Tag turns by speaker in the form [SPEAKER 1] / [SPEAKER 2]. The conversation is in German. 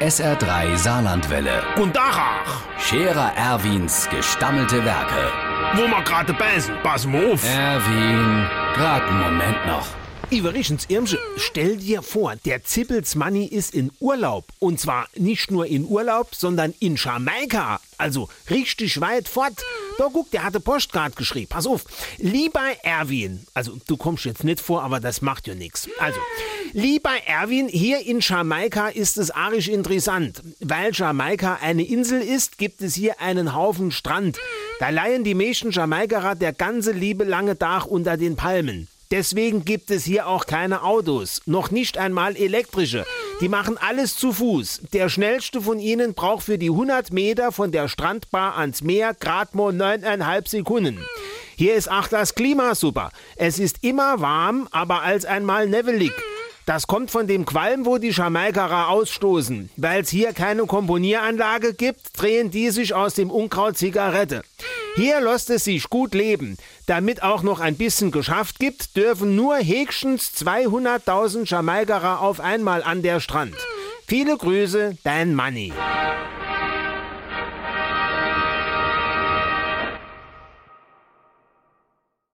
[SPEAKER 1] SR3 Saarlandwelle.
[SPEAKER 2] Und Dachach,
[SPEAKER 1] Scherer Erwins gestammelte Werke.
[SPEAKER 2] wo wir gerade beißen, pass mal auf.
[SPEAKER 1] Erwin, grad einen Moment noch.
[SPEAKER 2] Iverichens Irmsche, stell dir vor, der Zippels Manni ist in Urlaub. Und zwar nicht nur in Urlaub, sondern in Jamaika. Also richtig weit fort. Da guck, der hatte Postcard geschrieben. Pass auf. Lieber Erwin, also du kommst jetzt nicht vor, aber das macht ja nichts. Also, lieber Erwin, hier in Jamaika ist es arisch interessant. Weil Jamaika eine Insel ist, gibt es hier einen Haufen Strand. Da leihen die Mädchen Jamaikaer der ganze liebe lange Tag unter den Palmen. Deswegen gibt es hier auch keine Autos, noch nicht einmal elektrische. Die machen alles zu Fuß. Der schnellste von ihnen braucht für die 100 Meter von der Strandbar ans Meer grad mal 9,5 Sekunden. Hier ist auch das Klima super. Es ist immer warm, aber als einmal nevelig. Das kommt von dem Qualm, wo die Jamaikaner ausstoßen. Weil es hier keine Komponieranlage gibt, drehen die sich aus dem Unkraut Zigarette. Hier lässt es sich gut leben. Damit auch noch ein bisschen geschafft gibt, dürfen nur höchstens 200.000 Jamaikaner auf einmal an der Strand. Viele Grüße, dein Manni.